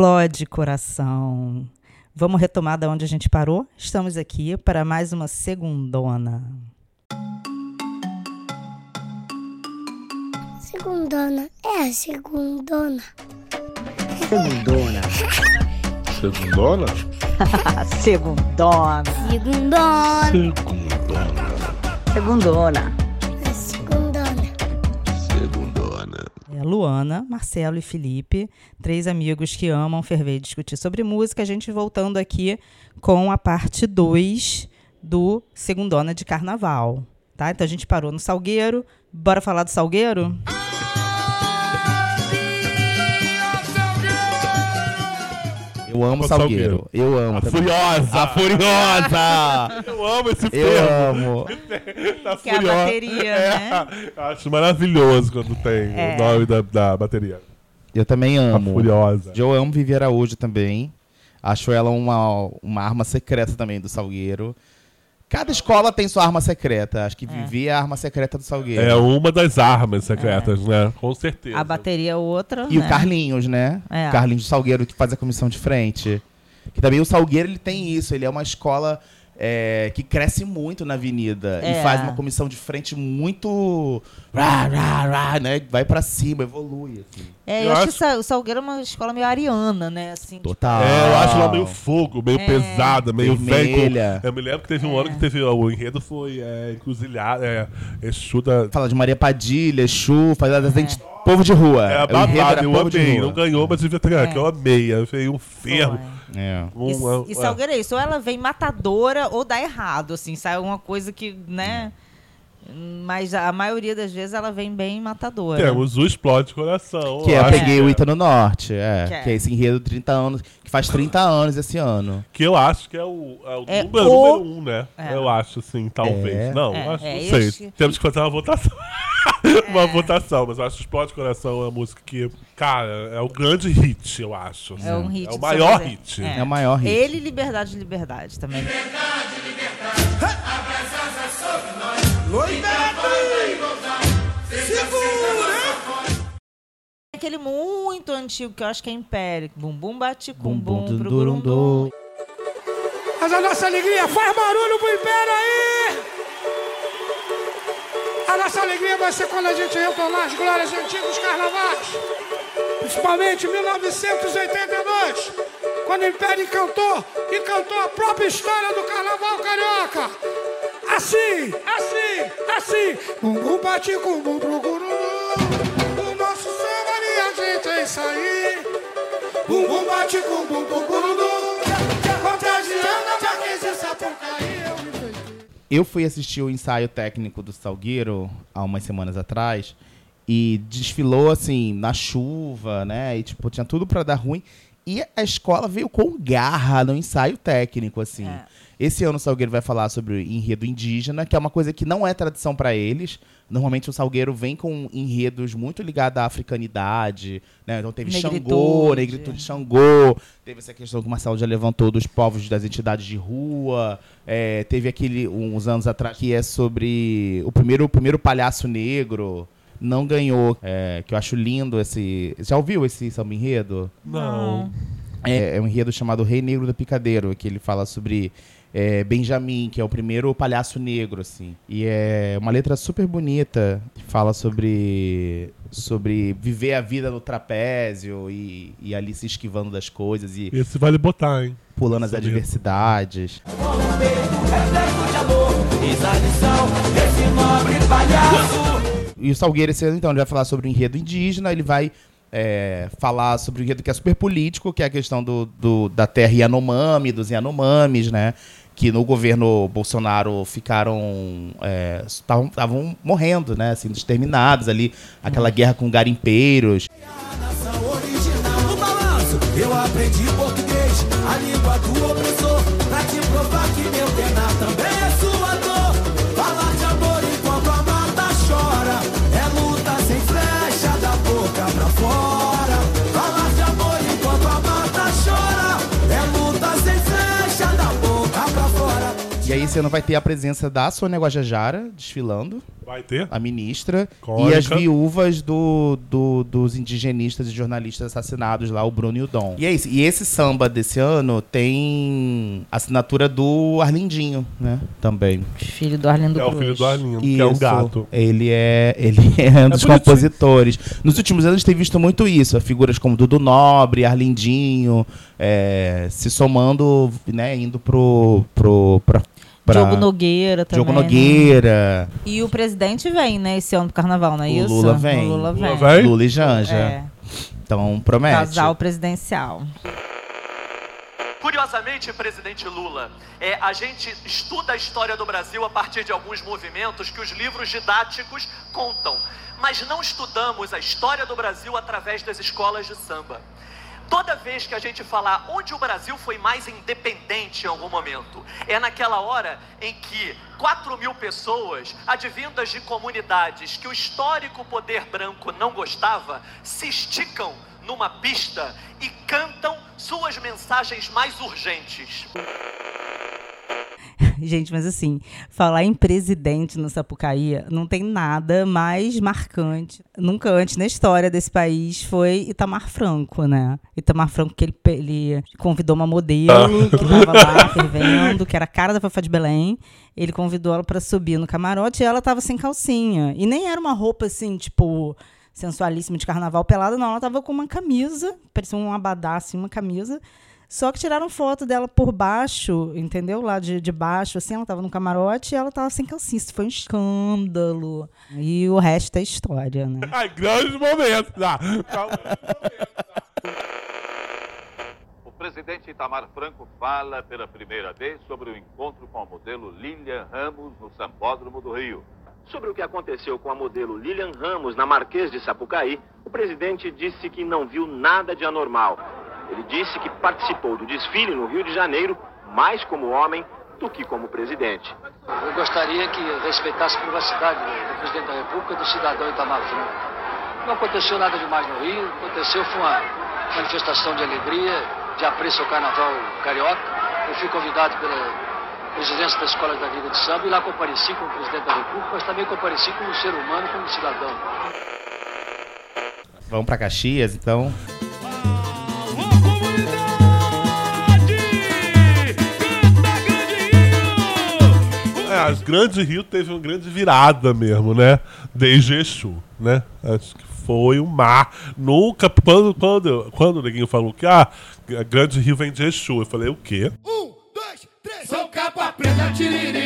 Explode coração. Vamos retomar da onde a gente parou? Estamos aqui para mais uma segundona. Segundona, é a segundona. Segundona. Segundona? Segundona. Segundona, Segundona. é Luana, Marcelo e Felipe, três amigos que amam ferver e discutir sobre música. A gente voltando aqui com a parte 2 do Segundona de Carnaval. Tá? Então a gente parou no Salgueiro. Bora falar do Salgueiro? Eu amo O Salgueiro. Eu amo. A também. Furiosa! A Furiosa! Eu amo esse Eu termo. amo. Tá Que é a bateria, né? Eu Acho maravilhoso quando tem É. o nome da, da bateria. Eu também A amo. Furiosa. Eu amo Vivi Araújo também. Acho ela uma, uma arma secreta também do Salgueiro. Cada escola tem sua arma secreta. Acho que Vivi é a arma secreta do Salgueiro. É uma das armas secretas, né? Com certeza. A bateria é outra. E né? o Carlinhos, né? É. O Carlinhos do Salgueiro que faz a comissão de frente. Que também o Salgueiro ele tem isso. Ele é uma escola é, que cresce muito na avenida. É. E faz uma comissão de frente muito. Rá, rá, rá, né? Vai pra cima, evolui. Assim. É, eu, Eu acho, acho- que o Salgueiro é uma escola meio ariana, né? Assim, Total. É, eu acho ela meio fogo, meio É. pesada, meio velho. Vermelha. Eu me lembro que teve um É. ano que teve. O enredo foi é, encruzilhada, é, Exu da. Fala de Maria Padilha, Chu, faz a gente povo de rua. É, a O enredo babada, era eu povo de amei. rua. Não ganhou, mas devia ter ganhado, que eu amei. Eu um ferro. Foi. É. Um, E, um- e Salgueiro é isso, ou ela vem matadora ou dá errado, assim, sai alguma coisa que, né? Mas a maioria das vezes ela vem bem matadora. Temos o Explode Coração. Que é, eu acho peguei o Ita no Norte, é. Que é. Que é esse enredo de 30 anos, que faz 30 anos esse ano. Que eu acho que é o, é o É número, o- número um, né? É. Eu acho, assim, talvez. É. Não, É, acho, é não sei. esse- Temos que fazer uma votação. uma votação, mas eu acho que Explode Coração é uma música que, cara, é o grande hit, eu acho. É um hit É o do maior hit. É. É o maior hit. Ele, Liberdade, Liberdade também. Aquele muito antigo que eu acho que é Império. Bum bum bate com bum, dum, pro gurundum. dum. Mas a nossa alegria faz barulho pro Império aí! A nossa alegria vai ser quando a gente retornar as glórias antigos carnavais. Principalmente em 1982, quando o Império cantou e cantou a própria história do carnaval carioca. Assim, assim, assim. Bumbum bate com bum pro. O nosso samba minha gente é isso aí. Bumbum bate com bum Eu fui assistir o ensaio técnico do Salgueiro há umas semanas atrás e desfilou assim na chuva, né? E tipo, tinha tudo pra dar ruim. E a escola veio com garra no ensaio técnico, assim. É. Esse ano o Salgueiro vai falar sobre o enredo indígena, que é uma coisa que não é tradição pra eles. Normalmente o Salgueiro vem com enredos muito ligados à africanidade, né? Então teve Xangô, Negritude. negritude Xangô, teve essa questão que o Marcelo já levantou dos povos das entidades de rua, é, teve aquele uns anos atrás que é sobre o primeiro, o primeiro palhaço negro, não ganhou, é, que eu acho lindo esse... Já ouviu esse samba enredo? Não. É, é um enredo chamado Rei Negro do Picadeiro, que ele fala sobre é, Benjamin, que é o primeiro palhaço negro, assim. E é uma letra super bonita, que fala sobre, sobre viver a vida no trapézio e, e ali se esquivando das coisas e Esse vale botar, hein? pulando as Sabia. adversidades. E o Salgueiro esse ano, então, ele vai falar sobre o enredo indígena, ele vai é, falar sobre o enredo que é super político, que é a questão do, do- da terra Yanomami, dos Yanomamis, né? Que no governo Bolsonaro ficaram. estavam morrendo, né? Assim, exterminados ali. Aquela guerra com garimpeiros. original no balanço. Eu aprendi português, a língua do opressor, esse ano vai ter a presença da Sônia Guajajara desfilando. Vai ter? a ministra, Cônica. e as viúvas do, do- dos indigenistas e jornalistas assassinados lá, o Bruno e o Dom. E é isso. E esse samba desse ano tem assinatura do Arlindinho, né? Também. Filho do Arlindo É o filho do Arlindo, que é um Isso. gato. Ele é, ele é um dos bonitinho. compositores. Nos últimos anos a gente tem visto muito isso. Figuras como Dudu Nobre, Arlindinho, é, se somando, né, indo pro. pro pra, pra- Diogo Nogueira também. Diogo né? Nogueira, E o presidente vem, né, esse ano pro carnaval, não é O isso? Lula vem. O Lula Lula vem. vem? Lula e Janja. É, Então promete. casal presidencial. Curiosamente, presidente Lula, é, a gente estuda a história do Brasil a partir de alguns movimentos que os livros didáticos contam, mas não estudamos a história do Brasil através das escolas de samba. Toda vez que a gente falar onde o Brasil foi mais independente em algum momento, é naquela hora em que 4 mil pessoas, advindas de comunidades que o histórico poder branco não gostava, se esticam numa pista e cantam suas mensagens mais urgentes. Gente, mas assim, falar em presidente no Sapucaí não tem nada mais marcante. Nunca antes na história desse país foi Itamar Franco, né? Itamar Franco, que ele, ele convidou uma modelo que tava lá fervendo, que era a cara da Fafá de Belém. Ele convidou ela pra subir no camarote e ela tava sem calcinha. E nem era uma roupa assim, tipo, sensualíssima de carnaval pelada, não. Ela tava com uma camisa, parecia um abadá, assim, uma camisa. Só que tiraram foto dela por baixo, entendeu? Lá de, de baixo, assim, ela tava no camarote e ela tava sem calcinha. Isso foi um escândalo. E o resto é história, né? Ai, grandes momentos. Ah, calma. O presidente Itamar Franco fala pela primeira vez sobre o encontro com a modelo Lilian Ramos no Sambódromo do Rio. Sobre o que aconteceu com a modelo Lilian Ramos na Marquês de Sapucaí, o presidente disse que não viu nada de anormal. Ele disse que participou do desfile no Rio de Janeiro mais como homem do que como presidente. Eu gostaria que respeitasse a privacidade do presidente da República e do cidadão Itamar Franco. Não aconteceu nada demais no Rio, aconteceu foi uma manifestação de alegria, de apreço ao carnaval carioca. Eu fui convidado pela presidência da Escola da Liga de Samba e lá compareci como presidente da República, mas também compareci como ser humano, como cidadão. Vamos pra Caxias, então. As grandes Rio teve uma grande virada mesmo, né? Desde Exu, né? Acho que foi um mar. Nunca, quando, quando, quando o Neguinho falou que ah, a grande Rio vem de Exu, eu falei, o quê? Um, dois, três. Sou capa preta, tiriri.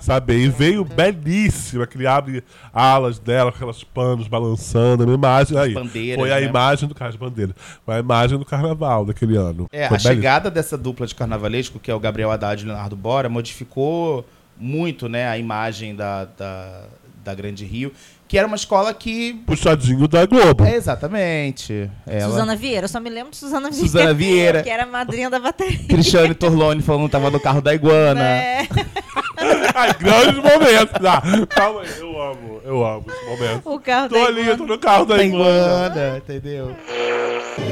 Sabe? E veio belíssima, que ele abre alas dela com aquelas panos balançando, a minha imagem aí. bandeiras, Foi a né? imagem do carro de bandeira. Foi a imagem do carnaval daquele ano. É, Foi a chegada dessa dupla de carnavalesco, que é o Gabriel Haddad e o Leonardo Bora, modificou muito né, a imagem da, da, da Grande Rio, que era uma escola que. Puxadinho da Globo. É, exatamente. Ela... Suzana Vieira, eu só me lembro de Suzana Vieira. Suzana Vieira. que era a madrinha da bateria. Cristiane Torlone falando que tava no carro da Iguana. É. Ai, grandes momentos. Ah, calma aí, eu amo, eu amo esse momento. O carro Tô da ali, Iguana. tô no carro da Da Iguana. Iguana, entendeu?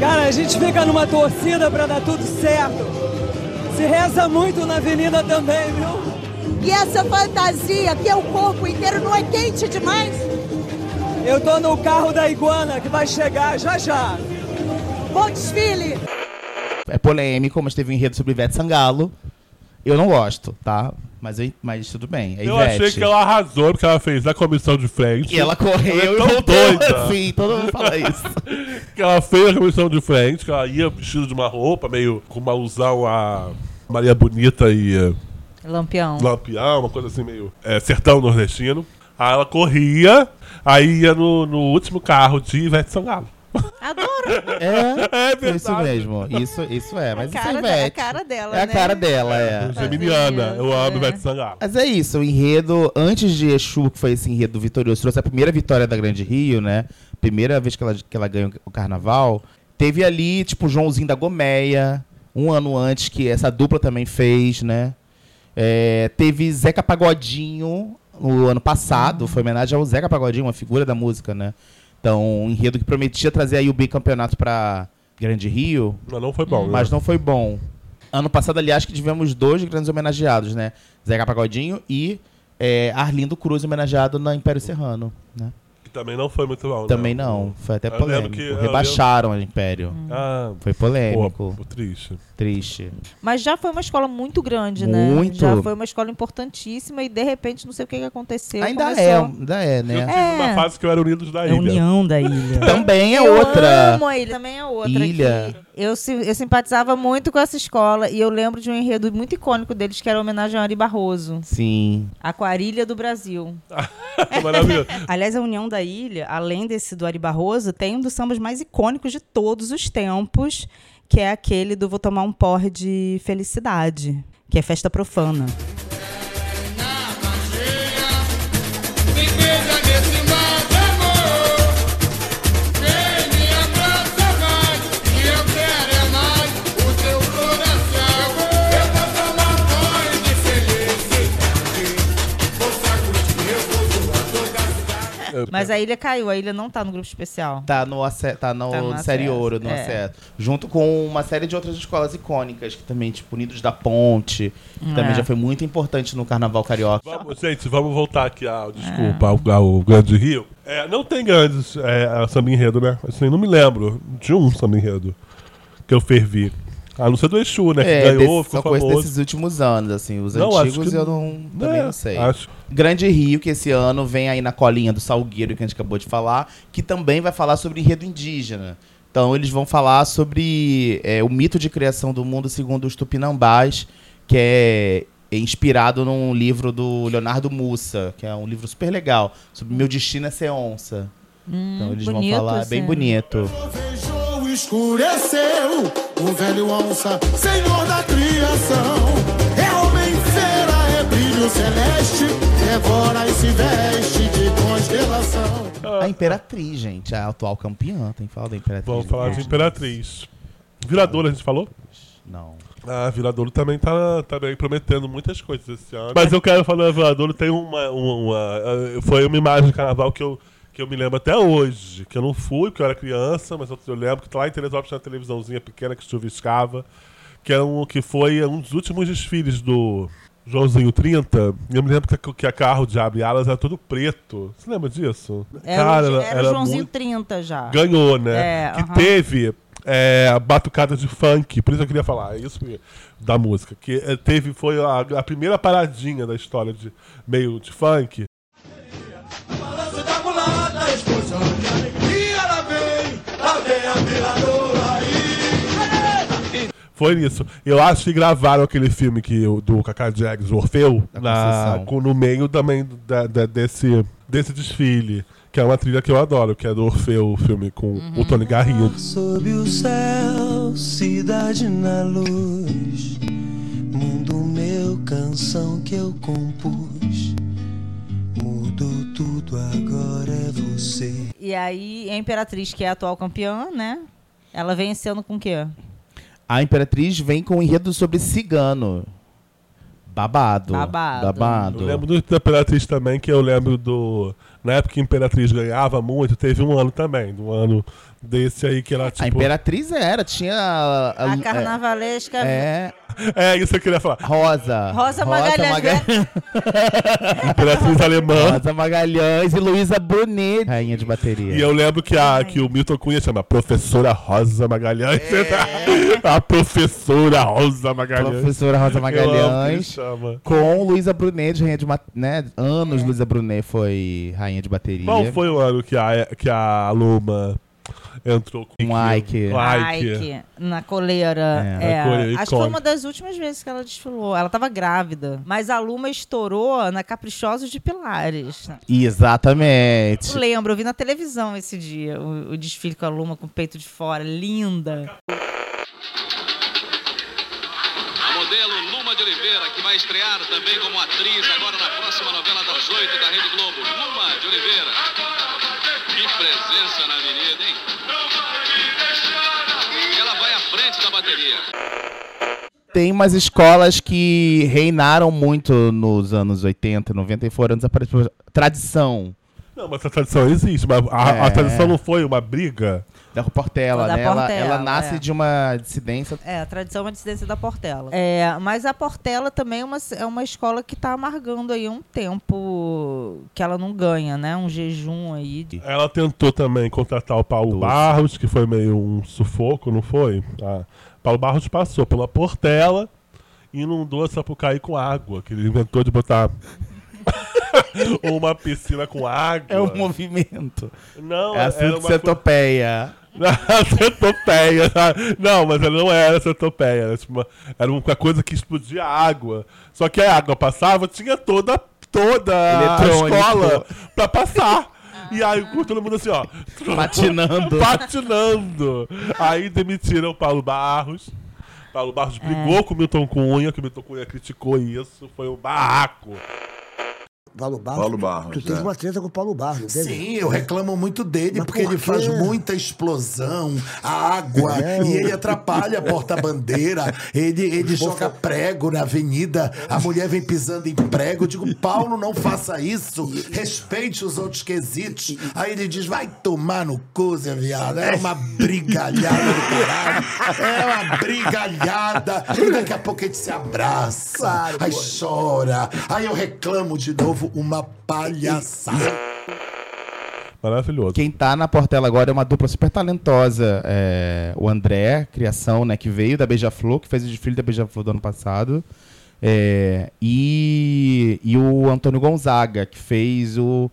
Cara, a gente fica numa torcida pra dar tudo certo. Se reza muito na avenida também, viu? E essa fantasia, que é o corpo inteiro, não é quente demais? Eu tô no carro da iguana que vai chegar já já. Bom desfile! É polêmico, mas teve um enredo sobre Ivete Sangalo. Eu não gosto, tá? Mas, eu- mas tudo bem. É Eu Ivete. achei que ela arrasou porque ela fez a comissão de frente. E ela correu Ela é e voltou doida. assim, todo mundo fala isso. que ela fez a comissão de frente, que ela ia vestida de uma roupa meio com uma alusão a Maria Bonita e eh, Lampião. Lampião, uma coisa assim meio eh, sertão nordestino. Aí ela corria, aí ia no, no último carro de Ivete Sangalo. Adoro. É, É é verdade. isso mesmo. Isso, isso é, mas isso é Ivete. a cara dela, É a né? cara dela, é. Geminiana, eu amo é. Ivete Sangalo. Mas é isso, o enredo, antes de Exu, que foi esse enredo vitorioso, trouxe a primeira vitória da Grande Rio, né? Primeira vez que ela, que ela ganhou o carnaval. Teve ali, tipo, o Joãozinho da Gomeia, um ano antes, que essa dupla também fez, né? É, teve Zeca Pagodinho no ano passado, foi homenagem ao Zeca Pagodinho, uma figura da música, né? Então, um enredo que prometia trazer aí o bicampeonato pra Grande Rio. Mas não foi bom, Mas né? não foi bom. Ano passado, aliás, que tivemos dois grandes homenageados, né? Zeca Pagodinho e é, Arlindo Cruz homenageado na Império Serrano, né? Também não foi muito bom. né? Também não, foi até Eu lembro polêmico. que- eu Rebaixaram o Império. Ah, Foi polêmico. Pô, triste. Triste. Mas já foi uma escola muito grande, né? Muito. Já foi uma escola importantíssima e de repente não sei o que, que aconteceu. Ainda começou- é, ainda é, Eu né? tive É. uma fase que eu era Unidos da É a Ilha. União da ilha. Também é eu outra. amo a ilha, também é outra. Ilha. que Eu, eu simpatizava muito com essa escola e eu lembro de um enredo muito icônico deles que era homenagem a Ari Barroso. Sim. Aquarilha do Brasil. Maravilhoso. Aliás, a União da Ilha, além desse do Ari Barroso, tem um dos sambas mais icônicos de todos os tempos, que é aquele do Vou Tomar um Porre de Felicidade, que é festa profana. Mas a ilha caiu, a ilha não tá no grupo especial. Tá no, tá no Tá no Série acesso, Ouro, no é. acesso. Junto com uma série de outras escolas icônicas, que também, tipo, Unidos da Ponte, que também É. já foi muito importante no Carnaval Carioca. Vamos, gente, vamos voltar aqui ao, desculpa, ao, ao Grande Rio. É, não tem grandes é, samba enredo, né? Assim, não me lembro de um samba enredo que eu fervi. A ser do Exu, né? Que É, ganhou, desse- ficou só coisa famoso. desses últimos anos, assim. Os Não, antigos que- eu não, também É, não sei. acho- Grande Rio, que esse ano vem aí na colinha do Salgueiro, que a gente acabou de falar, que também vai falar sobre enredo indígena. Então eles vão falar sobre é, o mito de criação do mundo segundo os Tupinambás, que é inspirado num livro do Leonardo Mussa, que é um livro super legal, sobre Meu Destino é Ser Onça. então eles bonito, vão falar, é bem bonito. Beijou, escureceu o velho onça, senhor da criação. É homem fera, é brilho celeste, devora e se veste de constelação. A Imperatriz, gente, a atual campeã, tem que falar da Imperatriz. Vamos falar de? Imperatriz. Viradouro, a gente falou? Não. Ah, Viradouro também tá, tá bem prometendo muitas coisas esse ano. Mas eu quero falar da Viradouro, tem uma, uma, uma- eh, Foi uma imagem de carnaval que eu, que eu me lembro até hoje. Que eu não fui, porque eu era criança, mas eu, eu lembro que lá em Teresópolis tinha uma televisãozinha pequena que chuviscava. Que, era um, que foi um dos últimos desfiles do Joãozinho 30. E eu me lembro que, que a carro de abre alas era todo preto. Você lembra disso? Era, o- era, o Joãozinho muito- 30 já. ganhou, né? É, que aham. teve é, a batucada de funk, por isso eu queria falar, é isso da música. Que é, teve, foi a, a primeira paradinha da história de meio de funk. Foi nisso. Eu acho que gravaram aquele filme que, o- do Kaká Jags, o Orfeu, na, com, no meio também da- da- desse, desse desfile. Que é uma trilha que eu adoro, que é do Orfeu, o filme com o Tony Garrido. Sob o céu, cidade na luz. Mundo meu, canção que eu compus. Mudou tudo, agora é você. E aí, a Imperatriz, que é a atual campeã, né? Ela vem esse ano com o quê? A Imperatriz vem com um enredo sobre cigano. Babado. Babado. Babado. Eu lembro do da Imperatriz também, que eu lembro do. Na época que a Imperatriz ganhava muito, teve um ano também, um ano desse aí que ela tipo. A Imperatriz era, tinha. A, A carnavalesca. É. É, isso que eu queria falar. Rosa. Rosa Magalhães. né? Imperatriz alemã. Rosa Magalhães e Luísa Brunet, rainha de bateria. E eu lembro que, a, que o Milton Cunha chama Professora Rosa Magalhães. É. a Professora Rosa Magalhães. Professora Rosa Magalhães. chama. Com Luísa Brunet, de rainha de ma- né? Anos Luísa Brunet foi rainha de bateria. Qual foi o ano que a, que a Luma entrou com Um Ike. Um Ike. Ike, na coleira. É. É, Na coleira, Acho que foi uma das últimas vezes que ela desfilou. Ela tava grávida. Mas a Luma estourou na Caprichosos de Pilares. Exatamente. Eu lembro, eu vi na televisão esse dia o, o desfile com a Luma com o peito de fora. Linda. A modelo Luma de Oliveira, que vai estrear também como atriz agora na próxima novela das oito da Rede Globo. Luma de Oliveira. Tem umas escolas que reinaram muito nos anos 80, 90 e foram desaparecidas. Tradição. Não, mas a tradição existe, mas a, a É. tradição não foi uma briga? Da Portela, Da né? Ela- Portela, ela, nasce é. de uma dissidência. É, a tradição é uma dissidência da Portela. É, mas a Portela também é uma, é uma escola que está amargando aí um tempo que ela não ganha, né? Um jejum aí. de- Ela tentou também contratar o Paulo Barros, que foi meio um sufoco, não foi? Ah, Paulo Barros passou pela Portela e inundou a Sapucaí com água, que ele inventou de botar uma piscina com água. É um movimento. Não, é a era uma centopeia. centopeia. Não, mas ela não era centopeia. Era, tipo uma, era uma coisa que explodia água. Só que a água passava, tinha toda, toda a escola pra passar. E aí todo mundo assim, ó. Patinando. Patinando. Aí demitiram o Paulo Barros. Paulo Barros brigou com o Milton Cunha, que o Milton Cunha criticou isso. Foi um barraco. Paulo Barros. Paulo Barros, Tu teve é. uma treta com o Paulo Barros? Sim, eu reclamo muito dele, Mas porque por ele faz muita explosão, água, É, e ele atrapalha a porta-bandeira, ele, ele joga prego na avenida, a mulher vem pisando em prego, eu digo, Paulo, não faça isso, respeite os outros quesitos. Aí ele diz, vai tomar no cu, Zé Viado, é uma brigalhada do caralho, é uma brigalhada, e daqui a pouco gente se abraça, aí chora, aí eu reclamo de novo, uma palhaçada. Maravilhoso. Quem tá na Portela agora é uma dupla super talentosa. é, o André, criação, né? Que veio da Beija-Flor, que fez o desfile da Beija-Flor do ano passado. é, e, e o Antônio Gonzaga, que fez o.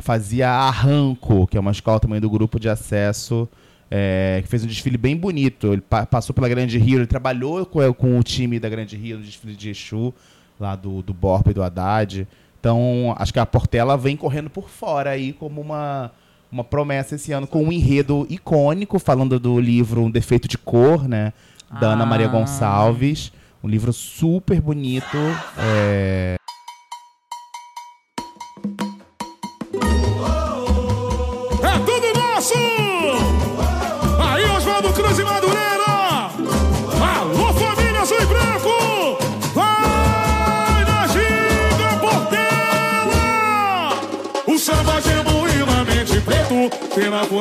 Fazia Arranco, que é uma escola também do grupo de acesso. é, que fez um desfile bem bonito. Ele pa- passou pela Grande Rio, ele trabalhou com, com o time da Grande Rio no desfile de Exu, lá do, do Borba e do Haddad. Então, acho que a Portela vem correndo por fora aí como uma, uma promessa esse ano, com um enredo icônico, falando do livro Um Defeito de Cor, né? Da Ana Maria Ah. Gonçalves. Um livro super bonito. É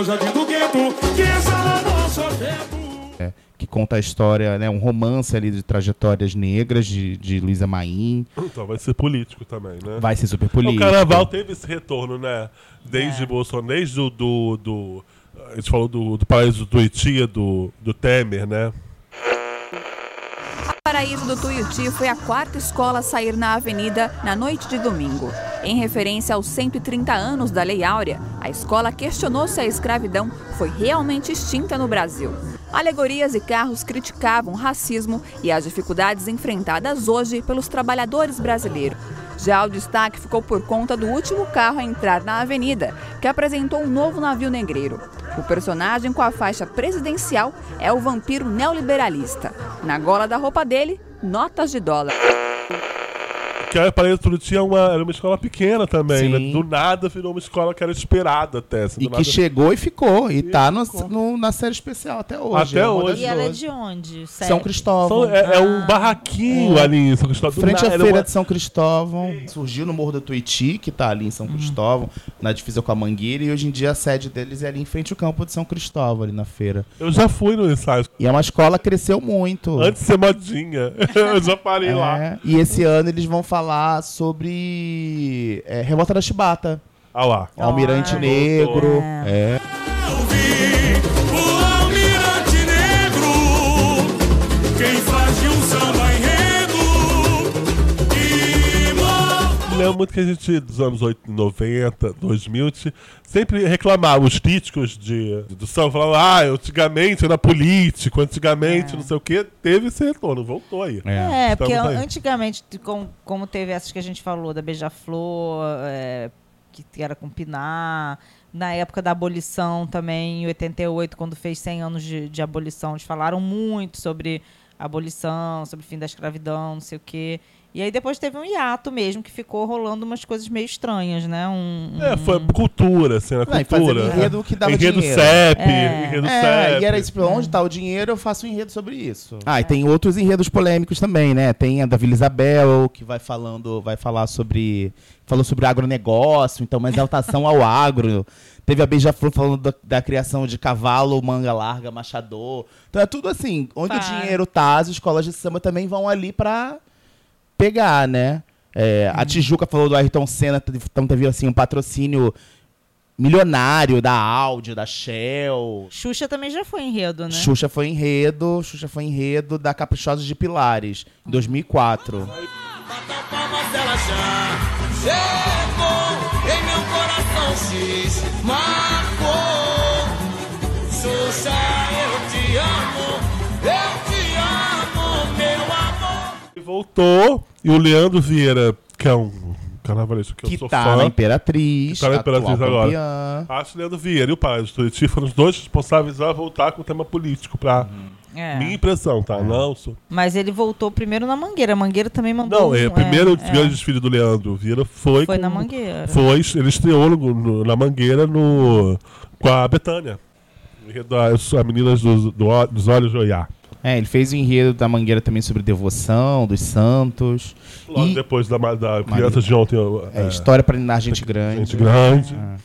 dentro do gueto, que exala nosso afeto. é, que conta a história, né? Um romance ali de trajetórias negras de, de Luísa Maim. Então vai ser político também, né? Vai ser super político. O carnaval teve esse retorno, né? Desde Bolsonaro, desde o do, do. A gente falou do, do paraíso do Itia, do, do Temer, né? Paraíso do Tuiuti foi a quarta escola a sair na avenida na noite de domingo. Em referência aos 130 anos da Lei Áurea, a escola questionou se a escravidão foi realmente extinta no Brasil. Alegorias e carros criticavam o racismo e as dificuldades enfrentadas hoje pelos trabalhadores brasileiros. Já o destaque ficou por conta do último carro a entrar na avenida, que apresentou um novo navio negreiro. O personagem com a faixa presidencial é o vampiro neoliberalista. Na gola da roupa dele, notas de dólar. Que a Paraíso do Itia era uma, era uma escola pequena também, né? Do nada virou uma escola que era esperada até. assim, E que nada- chegou e ficou. E tá no, no- na série especial até hoje. Até é hoje. E ela é de onde? São? Cristóvão. São- é, é um barraquinho É. ali em São Cristóvão. Frente à feira uma- de São Cristóvão. Surgiu no Morro do Tuiuti, que tá ali em Hum. São Cristóvão, na divisa com a Mangueira. E hoje em dia a sede deles é ali em frente ao campo de São Cristóvão, ali na feira. Eu já fui no ensaio. E é uma escola que cresceu muito. Antes de ser modinha. eu já parei É, lá. E esse ano eles vão falar sobre é, Revolta da Chibata. Ah lá. Almirante Ah, Negro. É. O muito que a gente, dos anos 80, 90, 2000, te- sempre reclamava, os críticos de, do samba falavam, ah, antigamente era político, antigamente não sei o quê, teve esse retorno, voltou aí. É, porque Estamos aí. antigamente, com- como teve essas que a gente falou, da Beija-Flor, é, que era com Pinar, na época da abolição também, em 88, quando fez 100 anos de, de abolição, eles falaram muito sobre abolição, sobre o fim da escravidão, não sei o quê. E aí depois teve um hiato mesmo, que ficou rolando umas coisas meio estranhas, né? Um, É, foi cultura, assim, a Não, e fazendo cultura. enredo que dava enredo dinheiro. CEP, É. enredo É, CEP. e era isso, pra onde tá o dinheiro, eu faço um enredo sobre isso. Ah, e tem outros enredos polêmicos também, né? Tem a da Vila Isabel, que vai falando, vai falar sobre. Falou sobre agronegócio, então, uma exaltação ao agro. Teve a Beija-Flor falando da, da criação de cavalo, manga larga, machador. Então é tudo assim, onde Tá. o dinheiro tá, as escolas de samba também vão ali pra pegar, né? É, A Tijuca falou do Ayrton Senna, então teve assim um patrocínio milionário da Audi, da Shell. Xuxa também já foi enredo, né? Xuxa foi enredo, Xuxa foi enredo da Caprichosa de Pilares, em 2004. Mas ela já chegou em meu coração X marcou voltou, e o Leandro Vieira, que é um carnavalesco que, Que eu sou tá fã. na Imperatriz, que tá na Imperatriz agora. campeã. Acho o Leandro Vieira e o Paraíso Turiti foram os dois responsáveis a voltar com o tema político, pra É. minha impressão, tá? Não, sou... Mas ele voltou primeiro na Mangueira. A Mangueira também mandou. Não, é, o primeiro é, grande desfile do Leandro Vieira foi. Foi com- na Mangueira. Foi, ele estreou no- no- na Mangueira no, com a Betânia. As meninas dos, do ó- dos olhos de Oiá. É, ele fez o enredo da Mangueira também sobre devoção, dos santos. Logo E- depois da, da Crianças de Ontem. É, História para na gente grande. Gente grande. É.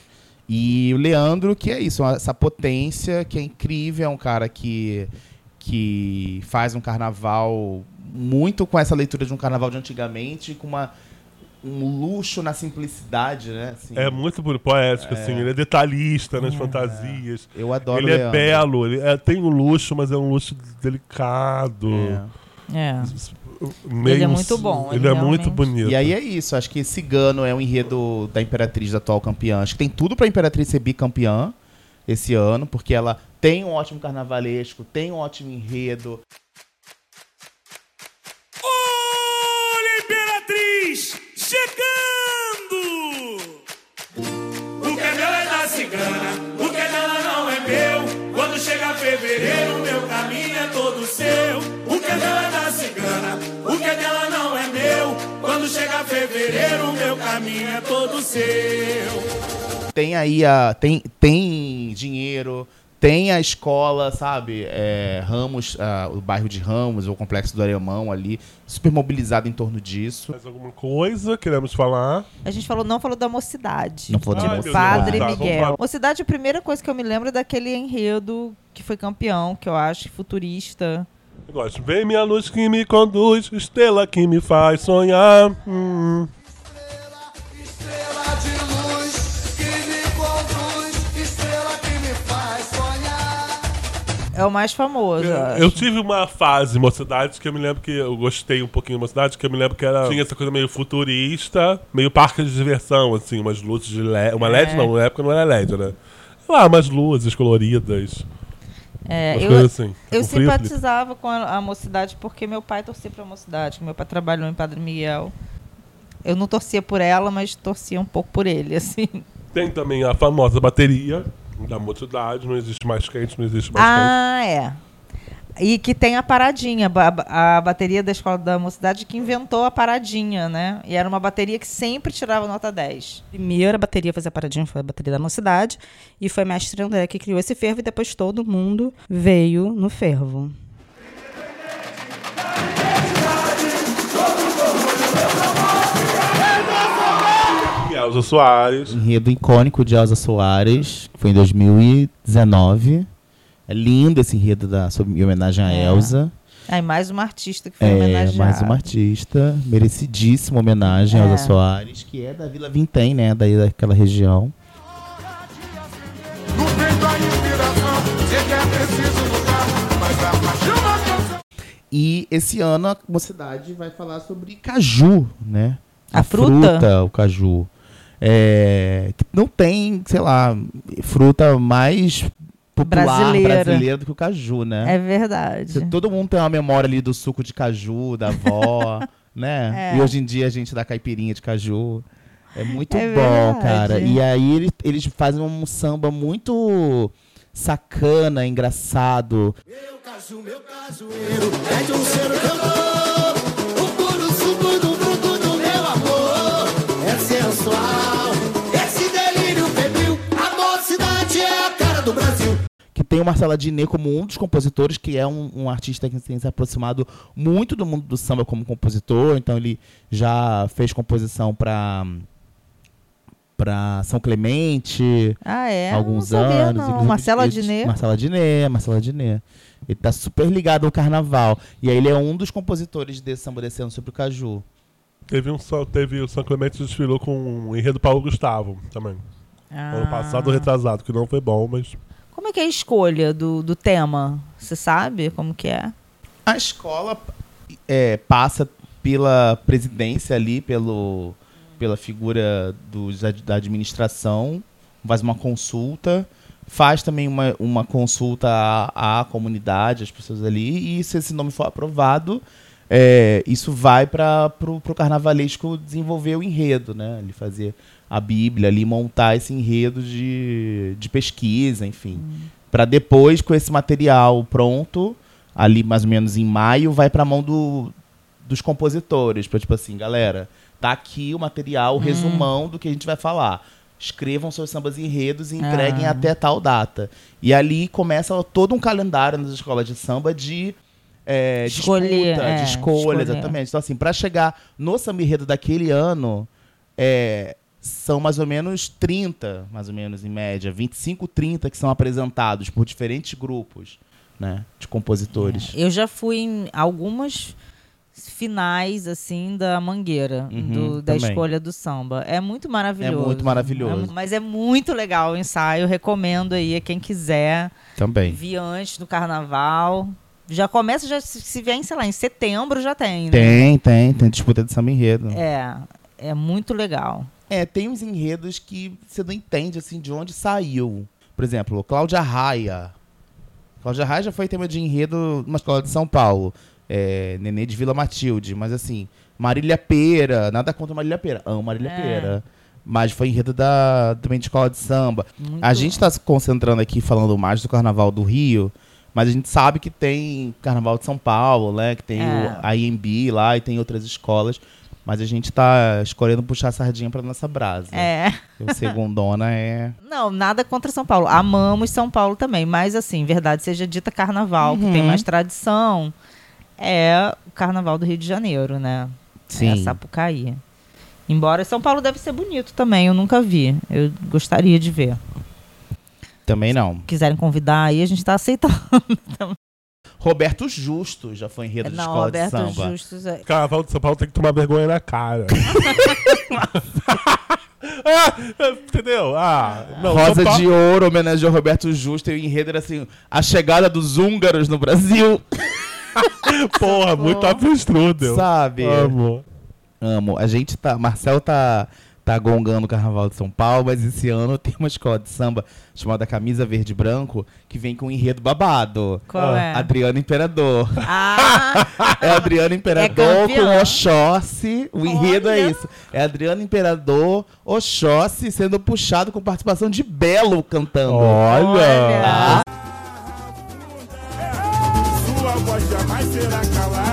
E o Leandro, que é isso, essa potência que é incrível, é um cara que, que faz um carnaval muito com essa leitura de um carnaval de antigamente, com uma, um luxo na simplicidade, né? assim. É muito po- poético, É. assim. Ele é detalhista nas fantasias. Eu adoro Ele o é Leandro. belo, ele é- tem um luxo, mas é um luxo delicado. É. Meio Ele é um- muito bom, Ele, ele é muito bonito. E aí é isso, acho que Cigano é o enredo da Imperatriz da atual campeã. Acho que tem tudo pra Imperatriz ser bicampeã esse ano, porque ela tem um ótimo carnavalesco, tem um ótimo enredo. Olha, Imperatriz chegando! O que é meu é da cigana, o que é dela não é meu. Quando chega fevereiro, meu caminho é todo seu. O que é meu é da cigana, o que é dela não é meu. Quando chega fevereiro, meu caminho é todo seu. Tem aí a. Tem, tem dinheiro, tem a escola, sabe? É, Ramos, ah, o bairro de Ramos, o complexo do Alemão ali, super mobilizado em torno disso. Mais alguma coisa queremos falar? A gente falou, não falou da mocidade. Não falou da de mocidade. Padre vamos Miguel. Mocidade, a primeira coisa que eu me lembro é daquele enredo que foi campeão, que eu acho futurista. Eu gosto. Vem minha luz que me conduz, estrela que me faz sonhar. Hum. É o mais famoso. eu. Eu tive uma fase mocidade que eu me lembro que eu gostei um pouquinho da mocidade, que eu me lembro que era tinha essa coisa meio futurista, meio parque de diversão, assim, umas luzes de LED. Uma LED É. não, na época não era LED, né? Lá, umas luzes coloridas. É, eu, assim. eu simpatizava com a, a mocidade porque meu pai torcia pra mocidade, meu pai trabalhou em Padre Miguel. Eu não torcia por ela, mas torcia um pouco por ele, assim. Tem também a famosa bateria da mocidade, não existe mais quente, não existe mais quente. Ah, é. E que tem a paradinha, a bateria da Escola da Mocidade que inventou a paradinha, né? E era uma bateria que sempre tirava nota 10. Primeira bateria a fazer a paradinha foi a bateria da Mocidade. E foi mestre André que criou esse fervo e depois todo mundo veio no fervo. Elza Soares. Enredo icônico de Elza Soares, que foi em 2019. É lindo esse enredo da, sobre, em homenagem a É. Elza. Aí mais uma artista que foi É, homenageada. mais uma artista, merecidíssima homenagem a É. Elza Soares, que é da Vila Vintém, né, daí daquela região. A é a. E esse ano a mocidade vai falar sobre caju, né? A fruta? o caju. É, que não tem, sei lá, fruta mais popular Brasileira. brasileira, do que o caju, né? É verdade. Todo mundo tem uma memória ali do suco de caju, da avó, né? É. E hoje em dia a gente dá caipirinha de caju. É muito É bom, verdade. cara. E aí eles, eles fazem um samba muito sacana, engraçado. Meu caju, meu cajueiro, é de um cantor. O tem o Marcelo Adnet como um dos compositores, que é um, um artista que tem se aproximado muito do mundo do samba como compositor. Então ele já fez composição para para São Clemente. Ah, é? Alguns Não sabia, anos. não. Marcelo Adnet? Marcelo Adnet, Marcelo Adnet. Ele tá super ligado ao carnaval. E aí ele é um dos compositores desse samba descendo sobre o Caju. Teve um só, teve o São Clemente desfilou com o enredo Paulo Gustavo também. Ano Ah. passado retrasado, que não foi bom, mas. Como é que é a escolha do, do tema? Você sabe como que é? A escola é, passa pela presidência ali, pelo, pela figura dos da administração, faz uma consulta, faz também uma, uma consulta à, à comunidade, às pessoas ali, e se esse nome for aprovado, é, isso vai para o carnavalesco desenvolver o enredo, né? Ele fazer a Bíblia ali, montar esse enredo de, de pesquisa, enfim. Para depois, com esse material pronto, ali mais ou menos em maio, vai para a mão do, dos compositores. Para tipo assim, galera, tá aqui o material, o Hum. resumão do que a gente vai falar. Escrevam seus sambas enredos e entreguem Ah. até tal data. E ali começa todo um calendário nas escolas de samba de é, Escolher, disputa, é, de escolha, escolher. exatamente. Então, assim, para chegar no samba enredo daquele ano, é, são mais ou menos 30, mais ou menos em média, 25, 30 que são apresentados por diferentes grupos, né, de compositores. Eu já fui em algumas finais, assim, da Mangueira, Uhum, do- da também. escolha do samba. É muito maravilhoso. É muito maravilhoso. É mas é muito legal o ensaio. Recomendo aí a quem quiser Também. vir antes do carnaval. Já começa, já se se vier, em, sei lá, em setembro já tem, né? Tem, tem, tem disputa de samba enredo. É, é muito legal. É, tem uns enredos que você não entende assim de onde saiu. Por exemplo, Cláudia Raia. Cláudia Raia já foi tema de enredo numa escola de São Paulo. É, Nenê de Vila Matilde. Mas assim, Marília Pera. Nada contra Marília Pera. Amo Marília É. Pera. Mas foi enredo da, também de escola de samba. Muito A gente está se concentrando aqui falando mais do Carnaval do Rio. Mas a gente sabe que tem Carnaval de São Paulo, né? Que tem É. o IMB lá e tem outras escolas. Mas a gente tá escolhendo puxar a sardinha pra nossa brasa. É. O segundona é. Não, nada contra São Paulo. Amamos São Paulo também. Mas, assim, verdade seja dita carnaval, que tem Uhum. mais tradição, é o carnaval do Rio de Janeiro, né? Sim. É a Sapucaí. Embora São Paulo deve ser bonito também, eu nunca vi. Eu gostaria de ver. Também não. Quiserem convidar aí, a gente tá aceitando. Roberto Justo já foi enredo de Não, escola Roberto de samba. Justus é- Carnaval de São Paulo tem que tomar vergonha na cara. Ah, entendeu? Ah, não, Rosa Paulo- de Ouro homenageou Roberto Justo e o enredo era assim: a chegada dos húngaros no Brasil. Porra, muito abstrudel. Sabe? Amo. Amo. A gente tá. Marcel tá, tá gongando o Carnaval de São Paulo, mas esse ano tem uma escola de samba chamada Camisa Verde e Branco que vem com um enredo babado. Qual é? Adriano Imperador. Ah! É Adriano Imperador É com. Oxóssi. O enredo é Olha. isso. É Adriano Imperador, Oxóssi sendo puxado com participação de Belo cantando. Olha! Tá? Sua voz jamais será calada.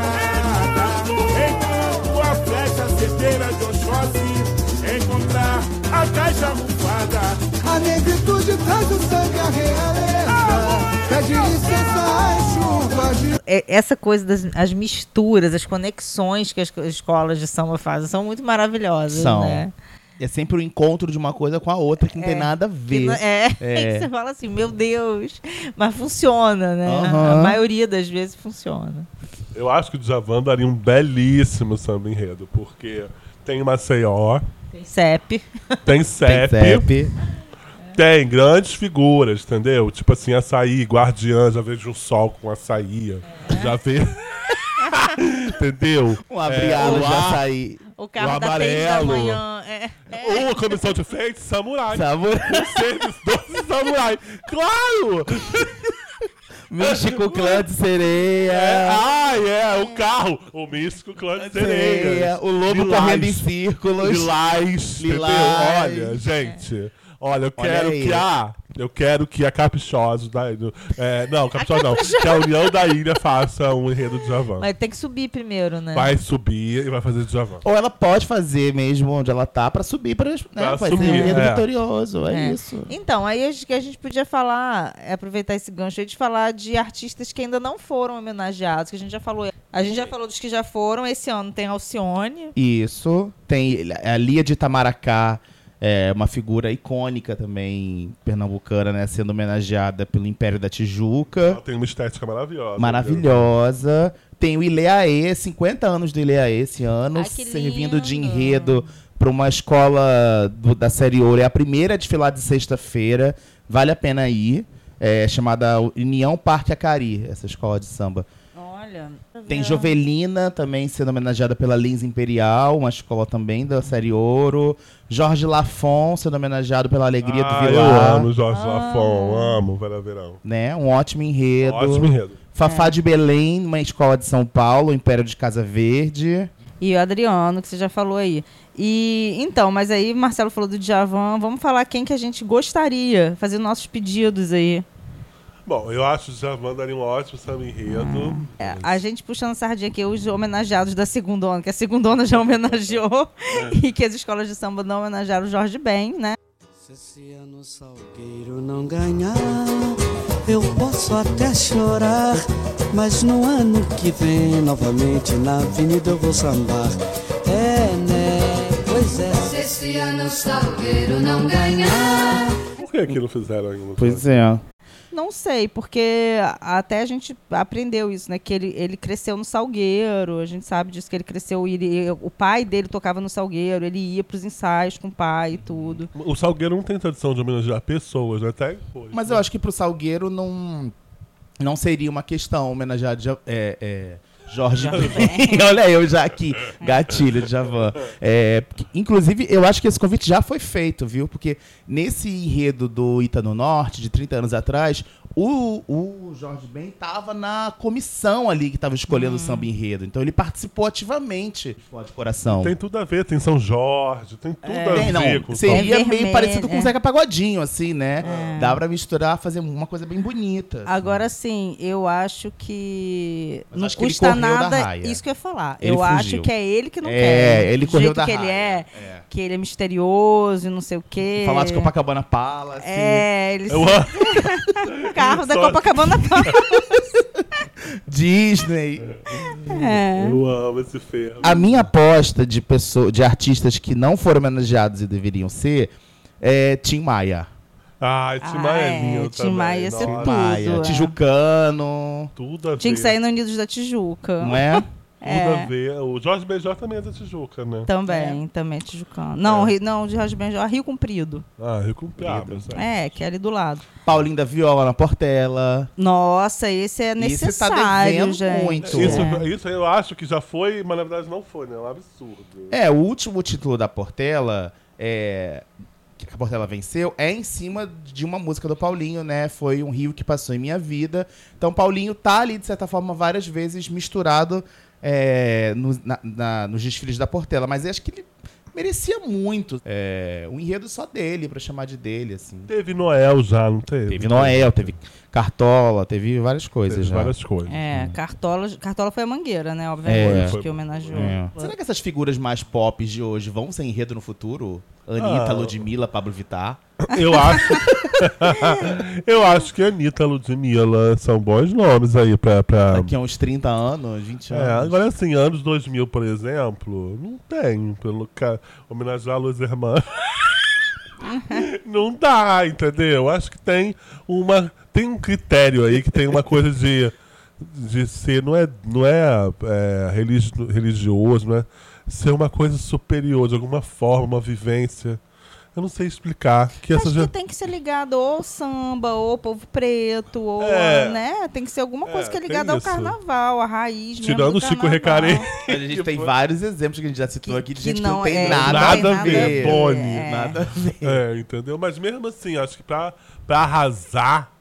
Essa coisa das as misturas, as conexões que as co- escolas de samba fazem são muito maravilhosas, São. né? É sempre o encontro de uma coisa com a outra que não tem É. nada a Que ver. não- É, É. que você fala assim, meu Deus, mas funciona, né? Aham. A maioria das vezes funciona. Eu acho que o Djavan daria um belíssimo samba enredo, porque tem Maceió, Tem CEP. tem CEP, Tem CEP. Tem grandes figuras, entendeu? Tipo assim, açaí, guardiã, já vejo um sol com açaí, já vê... entendeu? Um abre-alas o de açaí. O carro o da três da amarelo. manhã. É, Uma comissão de frente, samurai. Samurai. Serviço, doze samurai. Claro! Místico Clã de Sereia. É, ah, é, o carro. O místico clã de sereia. Sereia, o lobo correndo em círculos. Lilás. Lilás. Olha, gente. Olha, eu Olha quero aí. que a Eu quero que a Caprichosos da do- é, Não, Caprichosos não. Que a União da Ilha faça um enredo de Djavan. Mas tem que subir primeiro, né? Vai subir e vai fazer Djavan. Ou ela pode fazer mesmo onde ela tá pra subir pra. Né? Pra vai subir, ser um enredo é. vitorioso. É, É. isso. Então, aí acho que a gente podia falar, é, aproveitar esse gancho aí de falar de artistas que ainda não foram homenageados, que a gente já falou. A gente já falou dos que já foram. Esse ano tem Alcione. Isso. Tem a Lia de Itamaracá, é uma figura icônica também pernambucana, né? Sendo homenageada pelo Império da Tijuca. Ela tem uma estética maravilhosa. Maravilhosa. Tem o Ileaê, 50 anos do Ileaê esse ano, Ai, servindo de enredo para uma escola do- da série Ouro. É a primeira a desfilar de sexta-feira. Vale a pena ir. É chamada União Parque Acari, essa escola de samba. Olha. Tem Jovelina também sendo homenageada pela Lins Imperial, uma escola também da série Ouro. Jorge Lafon sendo homenageado pela Alegria Ah, do eu Vilar. amo Jorge Lafon, amo Vera Verão. Né? Um ótimo enredo. Ótimo enredo. Fafá de Belém, uma escola de São Paulo, Império de Casa Verde. E o Adriano, que você já falou aí. E então, mas aí Marcelo falou do Djavan. Vamos falar quem que a gente gostaria, fazer nossos pedidos aí. Bom, eu acho que o Djavan daria um ótimo samba enredo. É, a gente puxando sardinha aqui, os homenageados da Segundona, que a Segundona já homenageou e que as escolas de samba não homenagearam o Jorge Ben, né? Se esse ano o Salgueiro não ganhar, eu posso até chorar. Mas no ano que vem, novamente na avenida eu vou sambar. É, né? Pois é. Se esse ano o Salgueiro não ganhar. Por que que não fizeram ainda? Pois é. Não sei, porque até a gente aprendeu isso, né? Que ele, ele cresceu no Salgueiro, a gente sabe disso, que ele cresceu, ele, o pai dele tocava no Salgueiro, ele ia pros ensaios com o pai e tudo. O Salgueiro não tem tradição de homenagear pessoas, né? Até foi. Mas eu acho que pro Salgueiro não, não seria uma questão homenagear Ja- é, é, Jorge Ben. Olha eu já aqui, gatilho de Javan. É, inclusive, eu acho que esse convite já foi feito, viu? Porque nesse enredo do Ita no Norte, de 30 anos atrás, o, o Jorge Ben estava na comissão ali que estava escolhendo o samba enredo. Então ele participou ativamente de coração. Tem tudo a ver, tem São Jorge, tem tudo a Tem, ver não, com o seria É parecido com o vermelho, Zeca Pagodinho, assim, né? É. Dá pra misturar, fazer uma coisa bem bonita. Agora sim, eu acho que Mas não acho que ele custa nada. raia. Isso que eu ia falar. Ele eu acho fugiu. que é ele que não É, quer. ele Do correu jeito da que ele raia, é, que ele é misterioso e não sei o quê. Falar de Copacabana Palace. É, ele Eu o carro da Copacabana Disney. É. Eu amo esse ferro. A minha aposta de, pessoa, de artistas que não foram homenageados e deveriam ser é Tim Maia. Ah, Tim Maia é lindo Tim também. Maia ia ser tudo. Maia, é. Tijucano. Tudo a Tinha que ver. sair no Unidos da Tijuca. Não é? Tudo É. a ver. O Jorge Benjor também é da Tijuca, né? Também, também Tijucano. Não, Rio- não, de Jorge Benjor, Rio Comprido. Ah, Rio Comprido. É, que é ali do lado. Paulinho da Viola na Portela. Nossa, esse é Esse tá necessário, devendo gente. muito. Isso, É. isso eu acho que já foi, mas na verdade não foi, né? É um absurdo. É, o último título da Portela, é, que a Portela venceu, é em cima de uma música do Paulinho, né? Foi um rio que passou em minha vida. Então, Paulinho tá ali, de certa forma, várias vezes misturado é, no- na- na- nos desfiles da Portela. Mas eu acho que ele merecia muito é, um enredo só dele, pra chamar de dele, assim. Teve Noel já, não teve? Teve Noel, teve Cartola, teve várias coisas Teve já. várias coisas. É, Cartola, Cartola foi a Mangueira, né? Obviamente, É. que homenageou. É. Será que essas figuras mais pop de hoje vão ser enredo no futuro? Anitta, Ah. Ludmilla, Pablo Vittar? Eu acho. eu acho que Anitta Ludmilla são bons nomes aí pra. pra... Daqui a uns 30 anos, 20 anos. É, agora assim, anos 2000, por exemplo, não tem. Pelo ca... homenagear a Luz Irmã. não dá, entendeu? Acho que tem uma. Tem um critério aí que tem uma coisa de. De ser, não é, não é, é, religi- religioso, não é ser uma coisa superior, de alguma forma, uma vivência. Eu não sei explicar. Que essa Acho já- que tem que ser ligado ou ao samba, ou ao povo preto, ou É. né? Tem que ser alguma coisa É, que é ligada ao carnaval, a raiz mesmo Tirando do o Chico. Recarei. A gente tem vários exemplos que a gente já citou aqui de que gente que não não tem é, nada, nada a ver. ver, Boni. É. Nada a ver. É, entendeu? Mas mesmo assim, acho que pra, pra arrasar.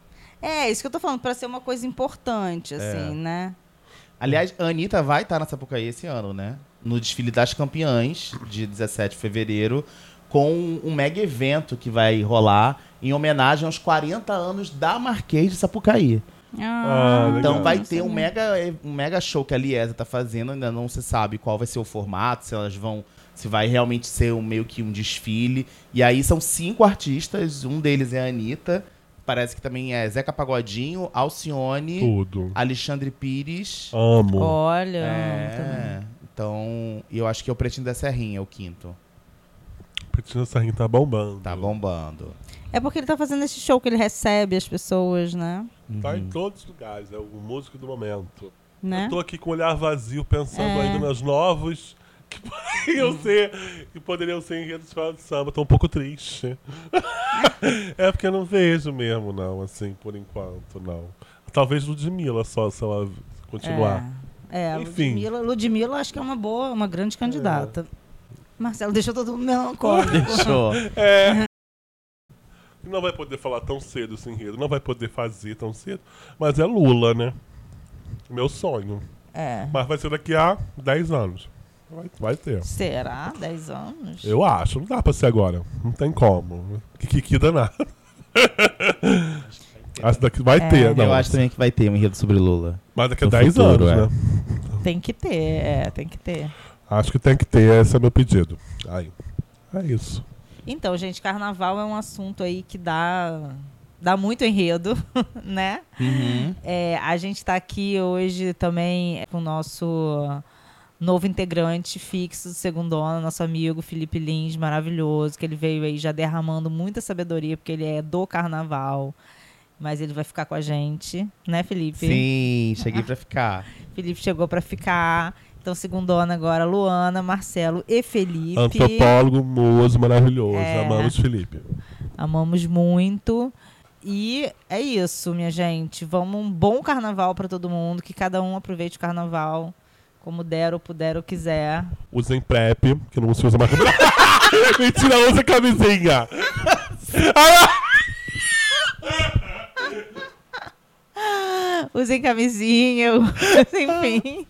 É, isso que eu tô falando, pra ser uma coisa importante, assim, É. né? Aliás, a Anitta vai estar na Sapucaí esse ano, né? No desfile das campeãs, de 17 de fevereiro, com um mega evento que vai rolar em homenagem aos 40 anos da Marquês de Sapucaí. Ah, então legal. vai ter um mega, um mega show que a Liesa tá fazendo, ainda não se sabe qual vai ser o formato, se elas vão. Se vai realmente ser um, meio que um desfile. E aí são cinco artistas, um deles é a Anitta. Parece que também é Zeca Pagodinho, Alcione, Tudo. Alexandre Pires. Amo. Olha. É, então, e eu acho que é o Pretinho da Serrinha, o quinto. Pretinho Sarrinho tá bombando. Tá bombando. É porque ele tá fazendo esse show que ele recebe as pessoas, né? Tá em todos os lugares, é o músico do momento. Né? Eu tô aqui com o olhar vazio, pensando É. ainda nos novos que poderiam ser, que poderiam ser enredos de samba. Tô um pouco triste. é porque eu não vejo mesmo, não, assim, por enquanto, não. Talvez Ludmilla só, se ela continuar. É, Enfim. Ludmilla, Ludmilla acho que é uma boa, uma grande candidata. Marcelo deixou todo mundo melancólico. É. Não vai poder falar tão cedo esse enredo, não vai poder fazer tão cedo. Mas é Lula, né? Meu sonho. É. Mas vai ser daqui a 10 anos. Vai, vai ter. Será? 10 anos? Eu acho, não dá pra ser agora. Não tem como. Que que danado. Acho que vai É. ter, não. Eu acho também que vai ter um enredo sobre Lula. Mas daqui a No 10 futuro, anos, é. né? Tem que ter, é, tem que ter. Acho que tem que ter, esse é meu pedido. Aí. É isso. Então, gente, carnaval é um assunto aí que dá, dá muito enredo, né? Uhum. É, a gente está aqui hoje também com o nosso novo integrante fixo do segundo ano, nosso amigo Felipe Lins, maravilhoso, que ele veio aí já derramando muita sabedoria, porque ele é do carnaval. Mas ele vai ficar com a gente, né, Felipe? Sim, cheguei pra ficar. Felipe chegou para ficar. Então, segundo ano agora, Luana, Marcelo e Felipe. Antropólogo, moço, maravilhoso. É. Amamos Felipe. Amamos muito. E é isso, minha gente. Vamos um bom carnaval para todo mundo, que cada um aproveite o carnaval como der ou puder ou quiser. Usem PrEP, que não se usa mais. Mentira, usa camisinha. Usem camisinha, enfim.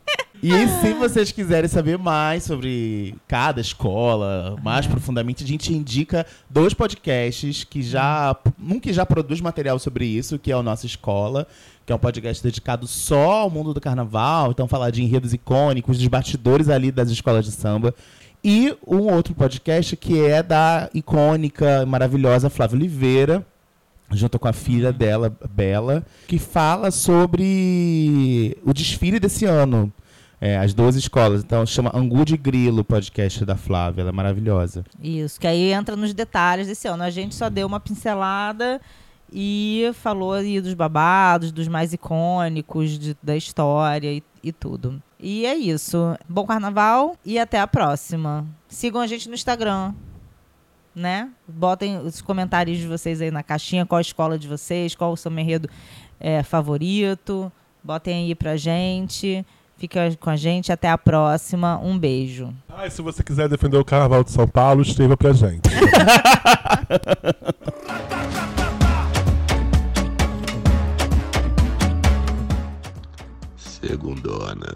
E se vocês quiserem saber mais sobre cada escola, mais profundamente, a gente indica dois podcasts que já. Um que já produz material sobre isso, que é o Nossa Escola, que é um podcast dedicado só ao mundo do carnaval, então falar de enredos icônicos, dos bastidores ali das escolas de samba. E um outro podcast que é da icônica, maravilhosa Flávia Oliveira, junto com a filha dela, Bela, que fala sobre o desfile desse ano. É, as duas escolas. Então chama Angu de Grilo podcast da Flávia. Ela é maravilhosa. Isso, que aí entra nos detalhes desse ano. A gente só deu uma pincelada e falou aí dos babados, dos mais icônicos de- da história e, e tudo. E é isso. Bom carnaval e até a próxima. Sigam a gente no Instagram. Né? Botem os comentários de vocês aí na caixinha, qual a escola de vocês, qual o seu enredo é, favorito. Botem aí pra gente. Fica com a gente. Até a próxima. Um beijo. Ah, e se você quiser defender o Carnaval de São Paulo, escreva pra gente. Segundona.